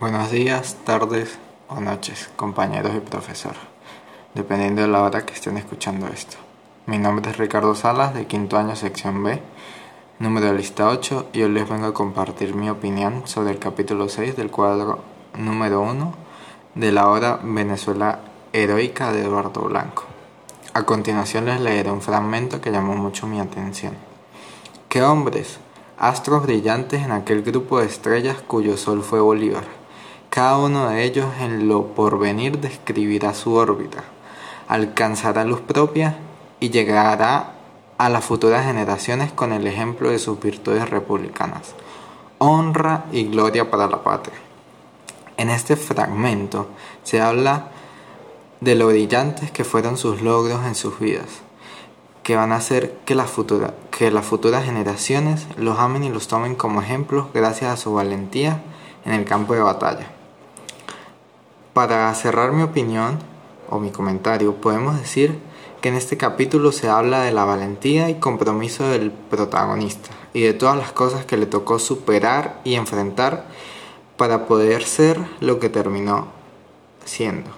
Buenos días, tardes o noches, compañeros y profesor, dependiendo de la hora que estén escuchando esto. Mi nombre es Ricardo Salas, de quinto año, sección B, número de lista 8, y hoy les vengo a compartir mi opinión sobre el capítulo 6 del cuadro número 1 de la obra Venezuela Heroica de Eduardo Blanco. A continuación les leeré un fragmento que llamó mucho mi atención. ¿Qué hombres? Astros brillantes en aquel grupo de estrellas cuyo sol fue Bolívar cada uno de ellos en lo porvenir describirá su órbita, alcanzará luz propia y llegará a las futuras generaciones con el ejemplo de sus virtudes republicanas. Honra y gloria para la patria. En este fragmento se habla de lo brillantes que fueron sus logros en sus vidas, que van a hacer que, que las futuras generaciones los amen y los tomen como ejemplos gracias a su valentía en el campo de batalla. Para cerrar mi opinión o mi comentario, podemos decir que en este capítulo se habla de la valentía y compromiso del protagonista y de todas las cosas que le tocó superar y enfrentar para poder ser lo que terminó siendo.